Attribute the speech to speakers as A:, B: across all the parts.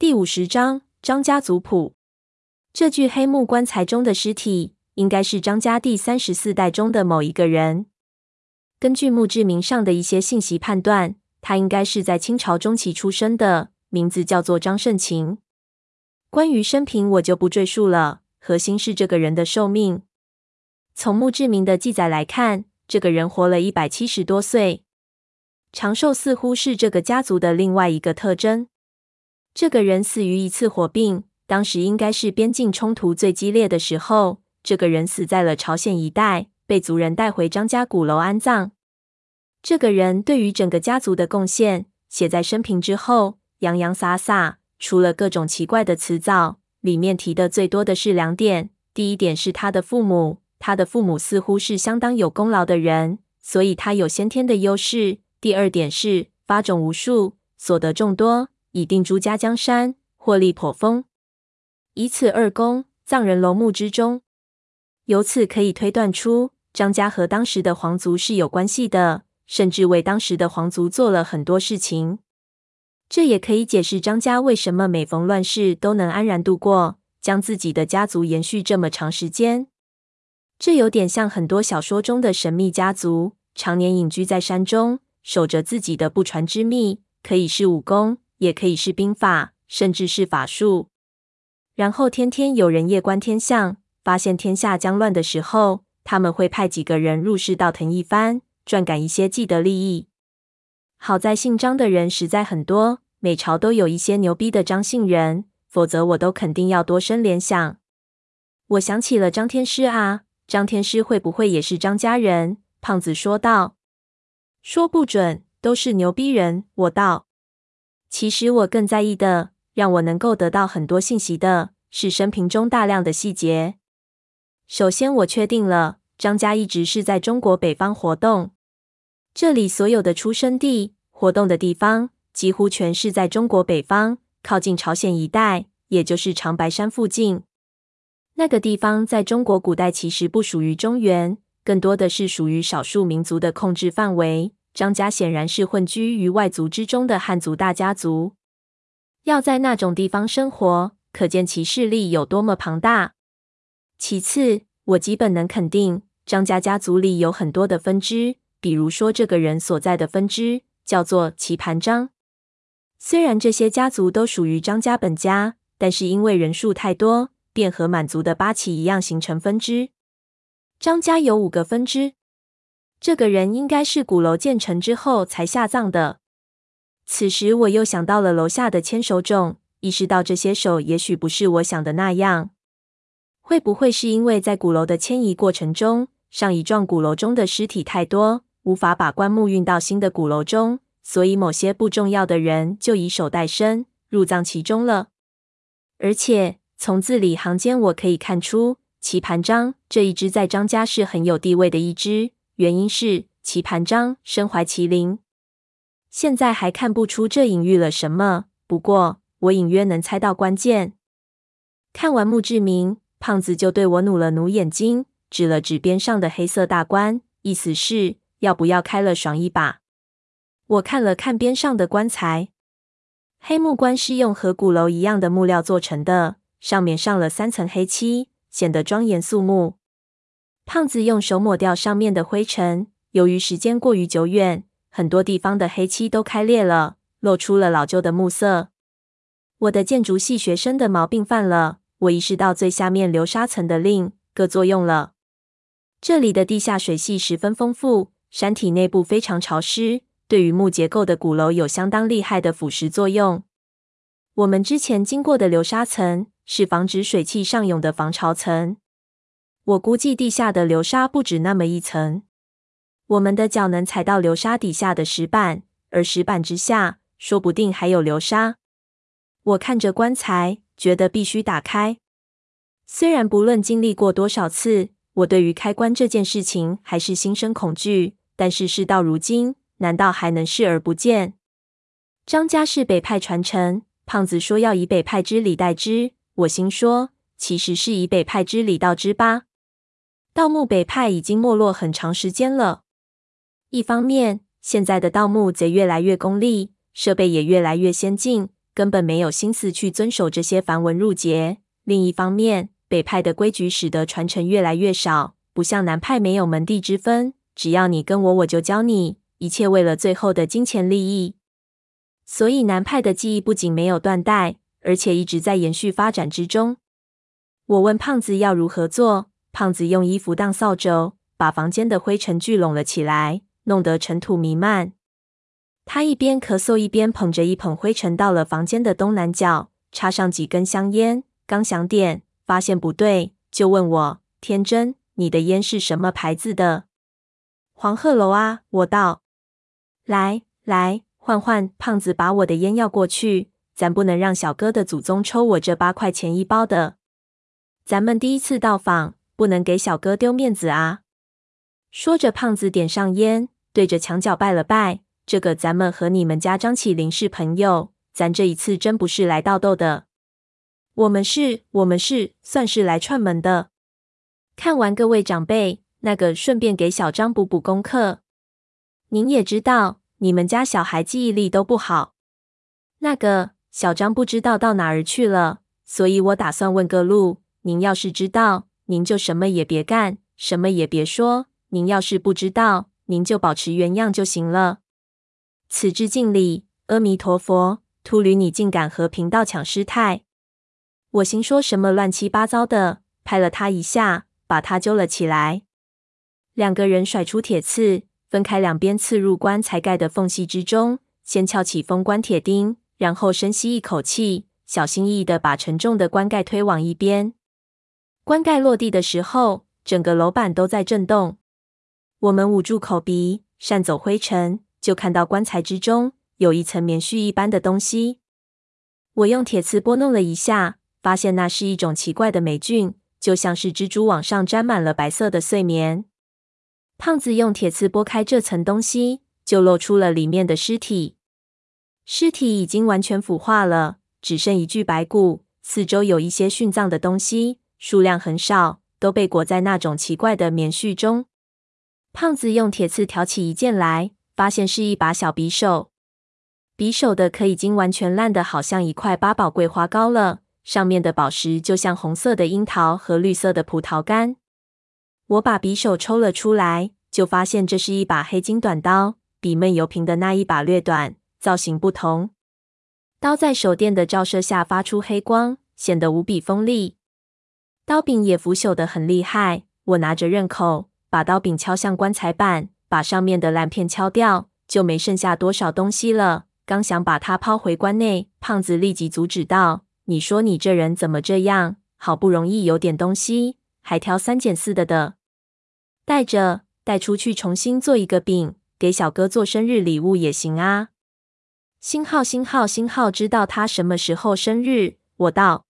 A: 第五十章张家族谱。这具黑木棺材中的尸体，应该是张家第三十四代中的某一个人。根据墓志铭上的一些信息判断，他应该是在清朝中期出生的，名字叫做张盛勤。关于生平，我就不赘述了，核心是这个人的寿命。从墓志铭的记载来看，这个人活了一百七十多岁，长寿似乎是这个家族的另外一个特征。这个人死于一次火并，当时应该是边境冲突最激烈的时候。这个人死在了朝鲜一带，被族人带回张家鼓楼安葬。这个人对于整个家族的贡献，写在生平之后，洋洋洒洒，除了各种奇怪的辞藻，里面提的最多的是两点：第一点是他的父母，他的父母似乎是相当有功劳的人，所以他有先天的优势；第二点是发种无数，所得众多。已定朱家江山，获利颇丰。以此二功，葬人楼墓之中。由此可以推断出，张家和当时的皇族是有关系的，甚至为当时的皇族做了很多事情。这也可以解释张家为什么每逢乱世都能安然度过，将自己的家族延续这么长时间。这有点像很多小说中的神秘家族，常年隐居在山中，守着自己的不传之秘，可以是武功。也可以是兵法，甚至是法术。然后天天有人夜观天象，发现天下将乱的时候，他们会派几个人入室倒腾一番，赚赶一些既得利益。好在姓张的人实在很多，每朝都有一些牛逼的张姓人，否则我都肯定要多生联想。我想起了张天师啊，张天师会不会也是张家人？胖子说道。说不准，都是牛逼人。我道。其实我更在意的，让我能够得到很多信息的，是生平中大量的细节。首先，我确定了张家一直是在中国北方活动，这里所有的出生地、活动的地方，几乎全是在中国北方，靠近朝鲜一带，也就是长白山附近。那个地方在中国古代其实不属于中原，更多的是属于少数民族的控制范围。张家显然是混居于外族之中的汉族大家族，要在那种地方生活，可见其势力有多么庞大。其次，我基本能肯定，张家家族里有很多的分支，比如说这个人所在的分支叫做棋盘张。虽然这些家族都属于张家本家，但是因为人数太多，便和满族的八旗一样形成分支。张家有五个分支。这个人应该是鼓楼建成之后才下葬的。此时我又想到了楼下的千手冢，意识到这些手也许不是我想的那样。会不会是因为在鼓楼的迁移过程中，上一幢鼓楼中的尸体太多，无法把棺木运到新的鼓楼中，所以某些不重要的人就以手代身入葬其中了？而且从字里行间，我可以看出棋盘张这一支在张家是很有地位的一支。原因是棋盘张身怀麒麟，现在还看不出这隐喻了什么。不过我隐约能猜到关键。看完墓志铭，胖子就对我努了努眼睛，指了指边上的黑色大棺，意思是要不要开了爽一把。我看了看边上的棺材，黑木棺是用和鼓楼一样的木料做成的，上面上了三层黑漆，显得庄严肃穆。胖子用手抹掉上面的灰尘，由于时间过于久远，很多地方的黑漆都开裂了，露出了老旧的木色。我的建筑系学生的毛病犯了，我意识到最下面流沙层的另个作用了。这里的地下水系十分丰富，山体内部非常潮湿，对于木结构的鼓楼有相当厉害的腐蚀作用。我们之前经过的流沙层是防止水汽上涌的防潮层。我估计地下的流沙不止那么一层，我们的脚能踩到流沙底下的石板，而石板之下说不定还有流沙。我看着棺材，觉得必须打开。虽然不论经历过多少次，我对于开棺这件事情还是心生恐惧，但是事到如今，难道还能视而不见？张家是北派传承，胖子说要以北派之礼待之，我心说其实是以北派之礼道之吧。盗墓北派已经没落很长时间了。一方面，现在的盗墓贼越来越功利，设备也越来越先进，根本没有心思去遵守这些繁文缛节。另一方面，北派的规矩使得传承越来越少，不像南派没有门第之分，只要你跟我，我就教你，一切为了最后的金钱利益。所以南派的技艺不仅没有断代，而且一直在延续发展之中。我问胖子要如何做，胖子用衣服当扫帚，把房间的灰尘聚拢了起来，弄得尘土弥漫。他一边咳嗽一边捧着一捧灰尘到了房间的东南角，插上几根香烟，刚想点，发现不对，就问我：“天真，你的烟是什么牌子的？”“黄鹤楼啊。”我道。“来来。”换换，胖子把我的烟要过去，咱不能让小哥的祖宗抽我这八块钱一包的。咱们第一次到访，不能给小哥丢面子啊！说着，胖子点上烟，对着墙角拜了拜。这个咱们和你们家张启林是朋友，咱这一次真不是来盗豆的。我们是，我们是，算是来串门的。看完各位长辈，那个顺便给小张补补功课。您也知道。你们家小孩记忆力都不好，那个小张不知道到哪儿去了，所以我打算问个路。您要是知道，您就什么也别干，什么也别说；您要是不知道，您就保持原样就行了。此致敬礼，阿弥陀佛，秃驴你竟敢和贫道抢师太！我心说什么乱七八糟的，拍了他一下，把他揪了起来。两个人甩出铁刺。分开两边，刺入棺材盖的缝隙之中，先撬起封棺铁钉，然后深吸一口气，小心翼翼的把沉重的棺盖推往一边。棺盖落地的时候，整个楼板都在震动。我们捂住口鼻，扇走灰尘，就看到棺材之中有一层棉絮一般的东西。我用铁刺拨弄了一下，发现那是一种奇怪的霉菌，就像是蜘蛛网上沾满了白色的碎棉。胖子用铁刺拨开这层东西，就露出了里面的尸体。尸体已经完全腐化了，只剩一具白骨。四周有一些殉葬的东西，数量很少，都被裹在那种奇怪的棉絮中。胖子用铁刺挑起一件来，发现是一把小匕首。匕首的壳已经完全烂得好像一块八宝桂花糕了，上面的宝石就像红色的樱桃和绿色的葡萄干。我把匕首抽了出来，就发现这是一把黑金短刀，比闷油瓶的那一把略短，造型不同。刀在手电的照射下发出黑光，显得无比锋利。刀柄也腐朽得很厉害。我拿着刃口，把刀柄敲向棺材板，把上面的烂片敲掉，就没剩下多少东西了。刚想把它抛回棺内，胖子立即阻止道：“你说你这人怎么这样？好不容易有点东西，还挑三拣四的的。”带着带出去，重新做一个饼，给小哥做生日礼物也行啊。星号星号星号，知道他什么时候生日？我道。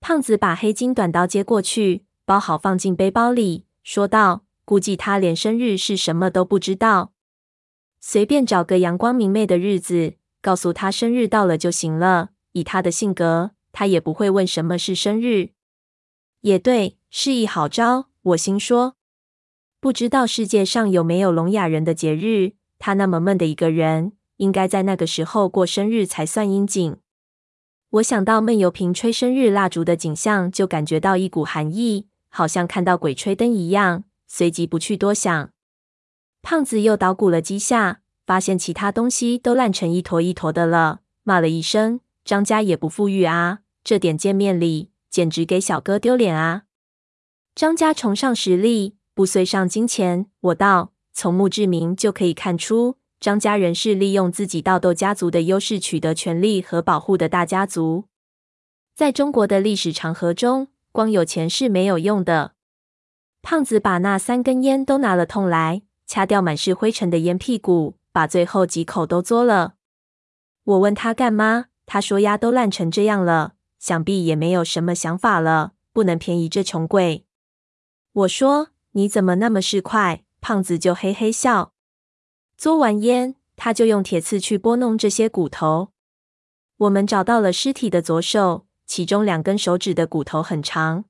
A: 胖子把黑金短刀接过去，包好放进背包里，说道：“估计他连生日是什么都不知道，随便找个阳光明媚的日子，告诉他生日到了就行了。以他的性格，他也不会问什么是生日。也对，是一好招。”我心说。不知道世界上有没有聋哑人的节日？他那么闷的一个人，应该在那个时候过生日才算应景。我想到闷油瓶吹生日蜡烛的景象，就感觉到一股寒意，好像看到鬼吹灯一样。随即不去多想。胖子又捣鼓了几下，发现其他东西都烂成一坨一坨的了，骂了一声：“张家也不富裕啊，这点见面礼，简直给小哥丢脸啊！”张家崇尚实力。不随上金钱，我道，从墓志铭就可以看出，张家人是利用自己盗豆家族的优势取得权力和保护的大家族。在中国的历史长河中，光有钱是没有用的。胖子把那三根烟都拿了痛来，掐掉满是灰尘的烟屁股，把最后几口都嘬了。我问他干嘛，他说鸭都烂成这样了，想必也没有什么想法了，不能便宜这穷鬼。我说。你怎么那么市侩？胖子就嘿嘿笑。嘬完烟，他就用铁刺去拨弄这些骨头。我们找到了尸体的左手，其中两根手指的骨头很长。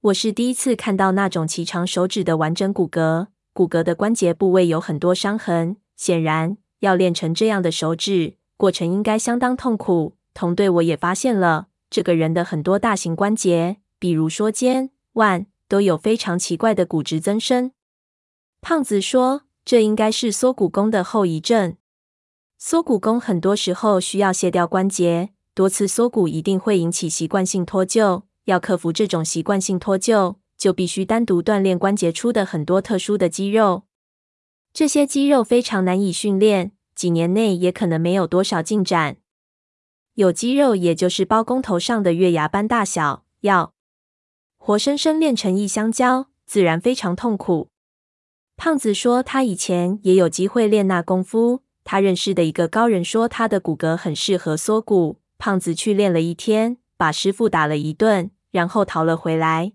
A: 我是第一次看到那种齐长手指的完整骨骼，骨骼的关节部位有很多伤痕。显然，要练成这样的手指，过程应该相当痛苦。同队我也发现了这个人的很多大型关节，比如说肩、腕，都有非常奇怪的骨质增生。胖子说：“这应该是缩骨弓的后遗症。缩骨弓很多时候需要卸掉关节，多次缩骨一定会引起习惯性脱臼。要克服这种习惯性脱臼，就必须单独锻炼关节出的很多特殊的肌肉。这些肌肉非常难以训练，几年内也可能没有多少进展。有肌肉，也就是包工头上的月牙般大小，要活生生练成一香蕉，自然非常痛苦。”胖子说：“他以前也有机会练那功夫。他认识的一个高人说，他的骨骼很适合缩骨。胖子去练了一天，把师傅打了一顿，然后逃了回来。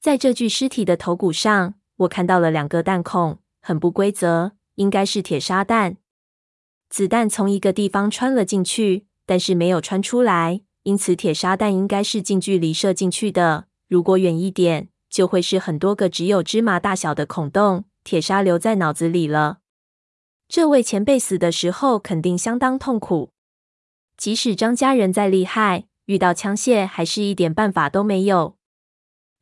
A: 在这具尸体的头骨上，我看到了两个弹孔，很不规则，应该是铁砂弹。子弹从一个地方穿了进去，但是没有穿出来，因此铁砂弹应该是近距离射进去的。如果远一点，”就会是很多个只有芝麻大小的孔洞，铁砂留在脑子里了。这位前辈死的时候肯定相当痛苦。即使张家人再厉害，遇到枪械还是一点办法都没有。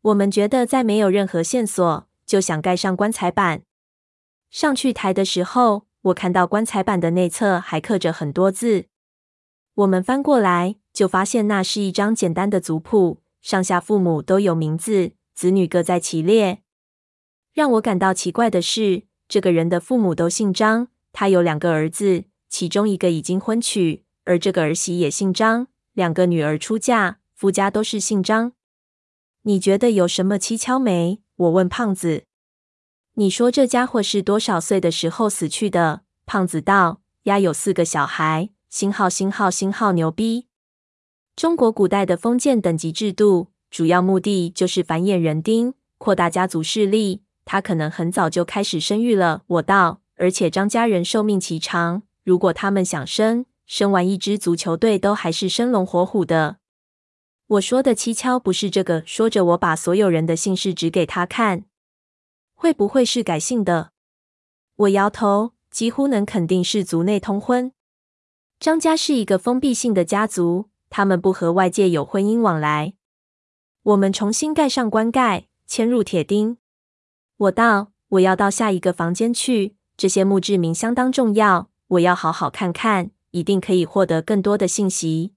A: 我们觉得再没有任何线索，就想盖上棺材板。上去抬的时候，我看到棺材板的内侧还刻着很多字。我们翻过来，就发现那是一张简单的族谱，上下父母都有名字。子女各在其列。让我感到奇怪的是，这个人的父母都姓张，他有两个儿子，其中一个已经婚娶，而这个儿媳也姓张，两个女儿出嫁，夫家都是姓张。你觉得有什么蹊跷没？我问胖子。你说这家伙是多少岁的时候死去的？胖子道：丫有四个小孩，星号星号星号牛逼。中国古代的封建等级制度。主要目的就是繁衍人丁，扩大家族势力。他可能很早就开始生育了。我道，而且张家人寿命奇长，如果他们想生，生完一支足球队都还是生龙活虎的。我说的蹊跷不是这个。说着，我把所有人的姓氏指给他看，会不会是改姓的？我摇头，几乎能肯定是族内通婚。张家是一个封闭性的家族，他们不和外界有婚姻往来。我们重新盖上棺盖，嵌入铁钉。我道：“我要到下一个房间去，这些墓志铭相当重要，我要好好看看，一定可以获得更多的信息。”